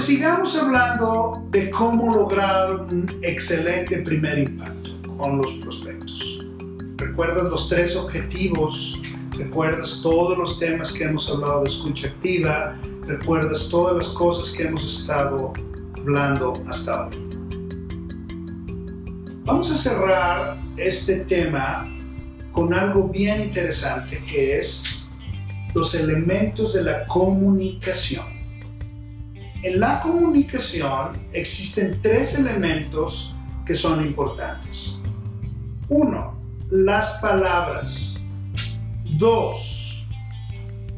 Pues sigamos hablando de cómo lograr un excelente primer impacto con los prospectos. ¿Recuerdas los tres objetivos recuerdas todos los temas que hemos hablado de escucha activa, recuerdas todas las cosas que hemos estado hablando hasta hoy. Vamos a cerrar este tema con algo bien interesante que es los elementos de la comunicación. En la comunicación existen tres elementos que son importantes. Uno, las palabras. Dos,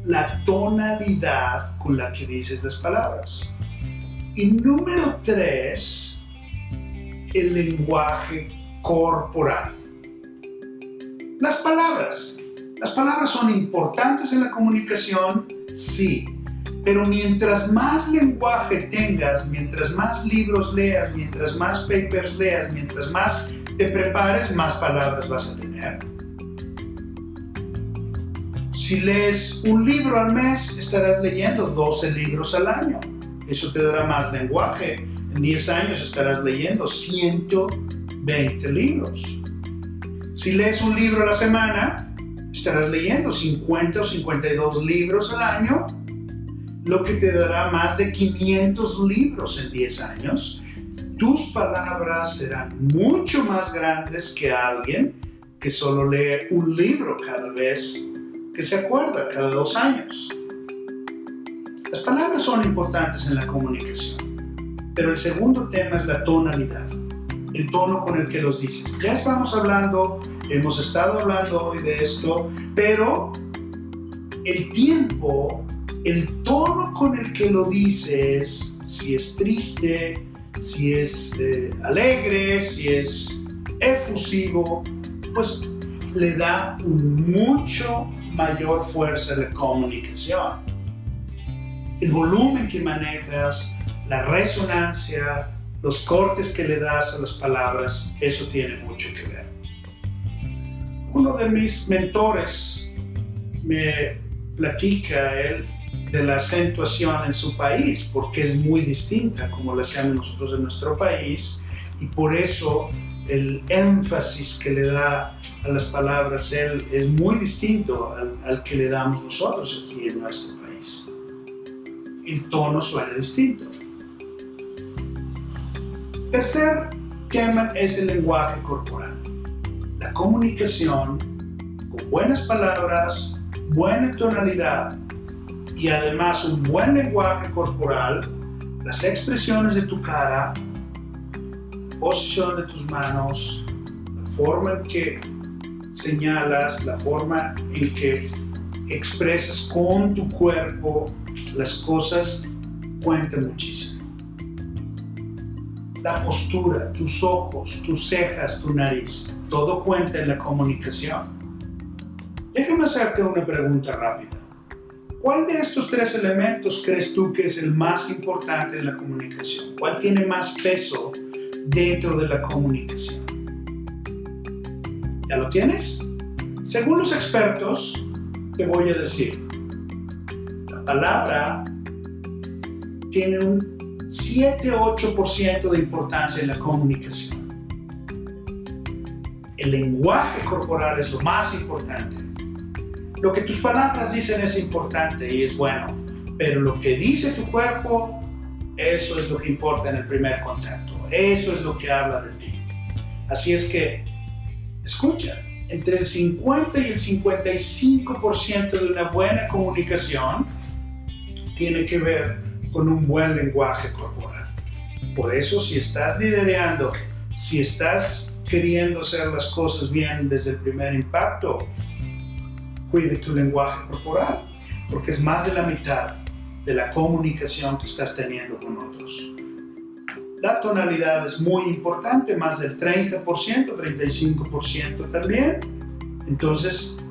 la tonalidad con la que dices las palabras. Y número tres, el lenguaje corporal. Las palabras. Las palabras son importantes en la comunicación, sí, pero mientras más lenguaje tengas, mientras más libros leas, mientras más papers leas, mientras más te prepares, más palabras vas a tener. Si lees un libro al mes, estarás leyendo 12 libros al año. Eso te dará más lenguaje. En 10 años estarás leyendo 120 libros. Si lees un libro a la semana, estarás leyendo 50 o 52 libros al año, lo que te dará más de 500 libros en 10 años. Tus palabras serán mucho más grandes que alguien que solo lee un libro cada vez que se acuerda cada dos años. Las palabras son importantes en la comunicación, pero el segundo tema es la tonalidad, el tono con el que los dices. Ya estamos hablando, hemos estado hablando hoy de esto, pero el tiempo, el tono con el que lo dices, si es triste, si es eh, alegre, si es efusivo, pues le da mucho mayor fuerza la comunicación. El volumen que manejas, la resonancia, los cortes que le das a las palabras, eso tiene mucho que ver. Uno de mis mentores me platica él de la acentuación en su país, porque es muy distinta como la hacemos nosotros en nuestro país, y por eso el énfasis que le da a las palabras él es muy distinto al, que le damos nosotros aquí en nuestro país. El tono suena distinto. Tercer tema es el lenguaje corporal. La comunicación con buenas palabras, buena tonalidad y además un buen lenguaje corporal, las expresiones de tu cara, posición de tus manos, la forma en que señalas, la forma en que expresas con tu cuerpo las cosas cuenta muchísimo. La postura, tus ojos, tus cejas, tu nariz, todo cuenta en la comunicación. Déjame hacerte una pregunta rápida. ¿Cuál de estos tres elementos crees tú que es el más importante en la comunicación? ¿Cuál tiene más peso dentro de la comunicación. ¿Ya lo tienes? Según los expertos, te voy a decir, la palabra tiene un 7-8% de importancia en la comunicación. El lenguaje corporal es lo más importante. Lo que tus palabras dicen es importante y es bueno, pero lo que dice tu cuerpo, eso es lo que importa en el primer contacto. Eso es lo que habla de ti. Así es que, escucha, entre el 50 y el 55% de una buena comunicación tiene que ver con un buen lenguaje corporal. Por eso, si estás liderando, si estás queriendo hacer las cosas bien desde el primer impacto, cuide tu lenguaje corporal, porque es más de la mitad de la comunicación que estás teniendo con otros. La tonalidad es muy importante, más del 30%, 35% también. Entonces,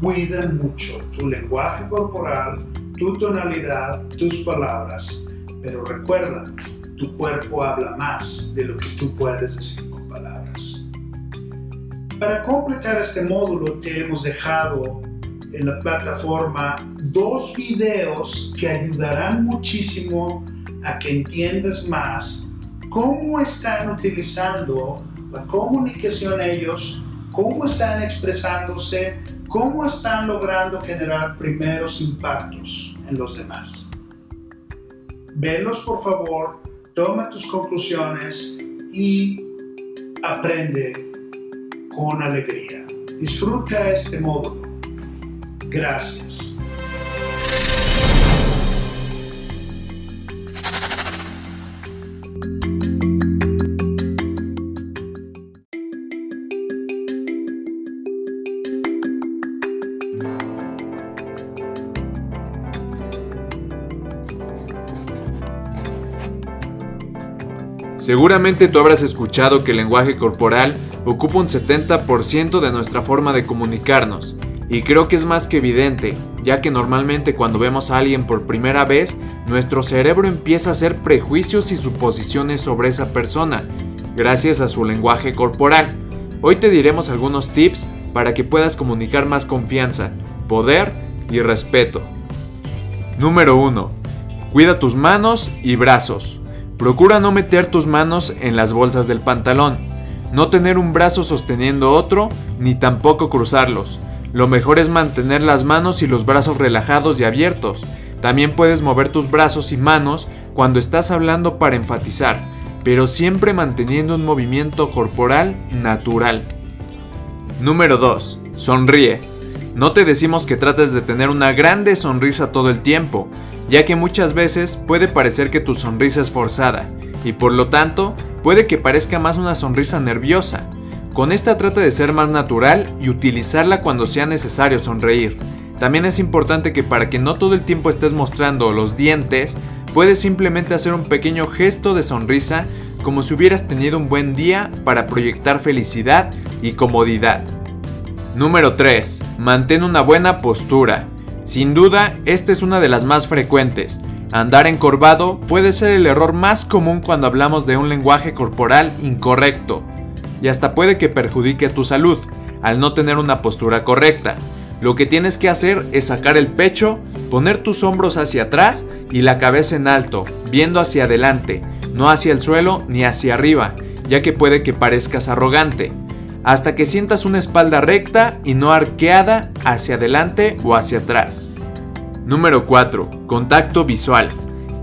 cuida mucho tu lenguaje corporal, tu tonalidad, tus palabras. Pero recuerda, tu cuerpo habla más de lo que tú puedes decir con palabras. Para completar este módulo te hemos dejado en la plataforma dos videos que ayudarán muchísimo a que entiendas más cómo están utilizando la comunicación ellos, cómo están expresándose, cómo están logrando generar primeros impactos en los demás. Velos por favor, toma tus conclusiones y aprende con alegría. Disfruta este módulo. Gracias. Seguramente tú habrás escuchado que el lenguaje corporal ocupa un 70% de nuestra forma de comunicarnos, y creo que es más que evidente, ya que normalmente cuando vemos a alguien por primera vez, nuestro cerebro empieza a hacer prejuicios y suposiciones sobre esa persona, gracias a su lenguaje corporal. Hoy te diremos algunos tips para que puedas comunicar más confianza, poder y respeto. Número 1. Cuida tus manos y brazos. Procura no meter tus manos en las bolsas del pantalón, no tener un brazo sosteniendo otro, ni tampoco cruzarlos. Lo mejor es mantener las manos y los brazos relajados y abiertos. También puedes mover tus brazos y manos cuando estás hablando para enfatizar, pero siempre manteniendo un movimiento corporal natural. Número 2. Sonríe. No te decimos que trates de tener una grande sonrisa todo el tiempo, ya que muchas veces puede parecer que tu sonrisa es forzada, y por lo tanto puede que parezca más una sonrisa nerviosa. Con esta trata de ser más natural y utilizarla cuando sea necesario sonreír. También es importante que para que no todo el tiempo estés mostrando los dientes, puedes simplemente hacer un pequeño gesto de sonrisa como si hubieras tenido un buen día para proyectar felicidad y comodidad. Número 3. Mantén una buena postura. Sin duda, esta es una de las más frecuentes. Andar encorvado puede ser el error más común cuando hablamos de un lenguaje corporal incorrecto, y hasta puede que perjudique tu salud al no tener una postura correcta. Lo que tienes que hacer es sacar el pecho, poner tus hombros hacia atrás y la cabeza en alto, viendo hacia adelante, no hacia el suelo ni hacia arriba, ya que puede que parezcas arrogante hasta que sientas una espalda recta y no arqueada hacia adelante o hacia atrás. Número 4. Contacto visual.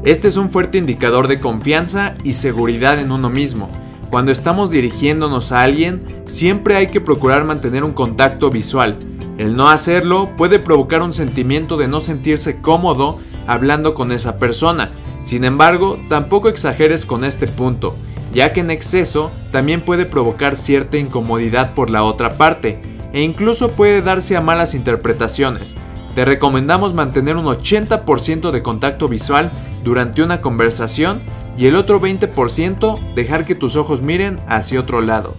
Este es un fuerte indicador de confianza y seguridad en uno mismo. Cuando estamos dirigiéndonos a alguien, siempre hay que procurar mantener un contacto visual. El no hacerlo puede provocar un sentimiento de no sentirse cómodo hablando con esa persona. Sin embargo, tampoco exageres con este punto ya que en exceso también puede provocar cierta incomodidad por la otra parte e incluso puede darse a malas interpretaciones. Te recomendamos mantener un 80% de contacto visual durante una conversación y el otro 20% dejar que tus ojos miren hacia otro lado.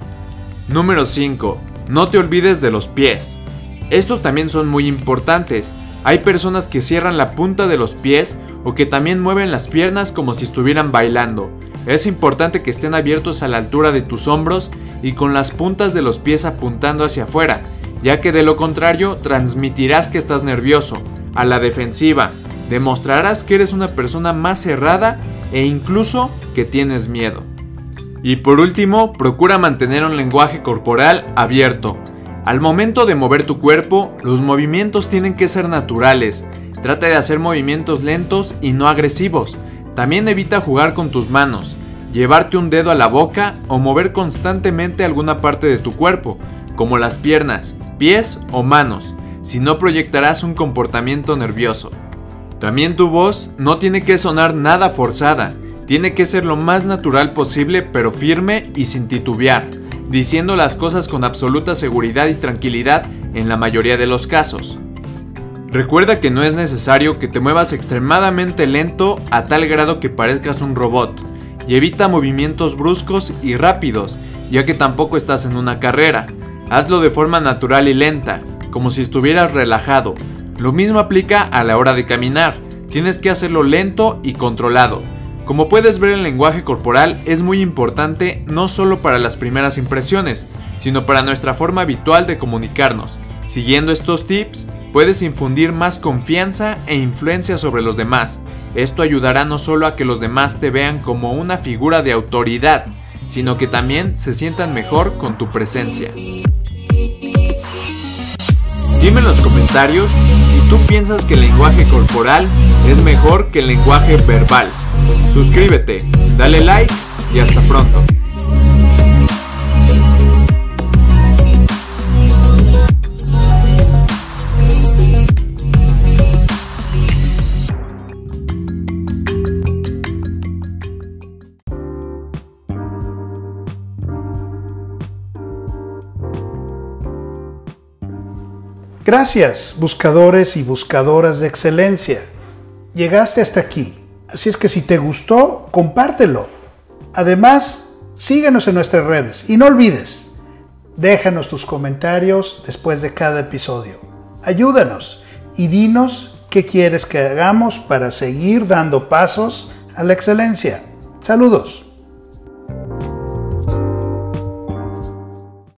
Número 5. No te olvides de los pies. Estos también son muy importantes. Hay personas que cierran la punta de los pies o que también mueven las piernas como si estuvieran bailando. Es importante que estén abiertos a la altura de tus hombros y con las puntas de los pies apuntando hacia afuera, ya que de lo contrario transmitirás que estás nervioso, a la defensiva, demostrarás que eres una persona más cerrada e incluso que tienes miedo. Y por último, procura mantener un lenguaje corporal abierto. Al momento de mover tu cuerpo, los movimientos tienen que ser naturales. Trata de hacer movimientos lentos y no agresivos también evita jugar con tus manos, llevarte un dedo a la boca o mover constantemente alguna parte de tu cuerpo, como las piernas, pies o manos, si no proyectarás un comportamiento nervioso. También tu voz no tiene que sonar nada forzada, tiene que ser lo más natural posible pero firme y sin titubear. diciendo las cosas con absoluta seguridad y tranquilidad en la mayoría de los casos. Recuerda que no es necesario que te muevas extremadamente lento a tal grado que parezcas un robot, y evita movimientos bruscos y rápidos, ya que tampoco estás en una carrera. Hazlo de forma natural y lenta, como si estuvieras relajado. Lo mismo aplica a la hora de caminar, tienes que hacerlo lento y controlado. Como puedes ver el lenguaje corporal es muy importante no solo para las primeras impresiones, sino para nuestra forma habitual de comunicarnos. Siguiendo estos tips, puedes infundir más confianza e influencia sobre los demás. Esto ayudará no solo a que los demás te vean como una figura de autoridad, sino que también se sientan mejor con tu presencia. Dime en los comentarios tú piensas que el lenguaje corporal es mejor que el lenguaje verbal. Suscríbete, dale like y hasta pronto. Gracias, buscadores y buscadoras de excelencia. Llegaste hasta aquí, así es que si te gustó, compártelo. Además, síguenos en nuestras redes y no olvides, déjanos tus comentarios después de cada episodio. Ayúdanos y dinos qué quieres que hagamos para seguir dando pasos a la excelencia. Saludos.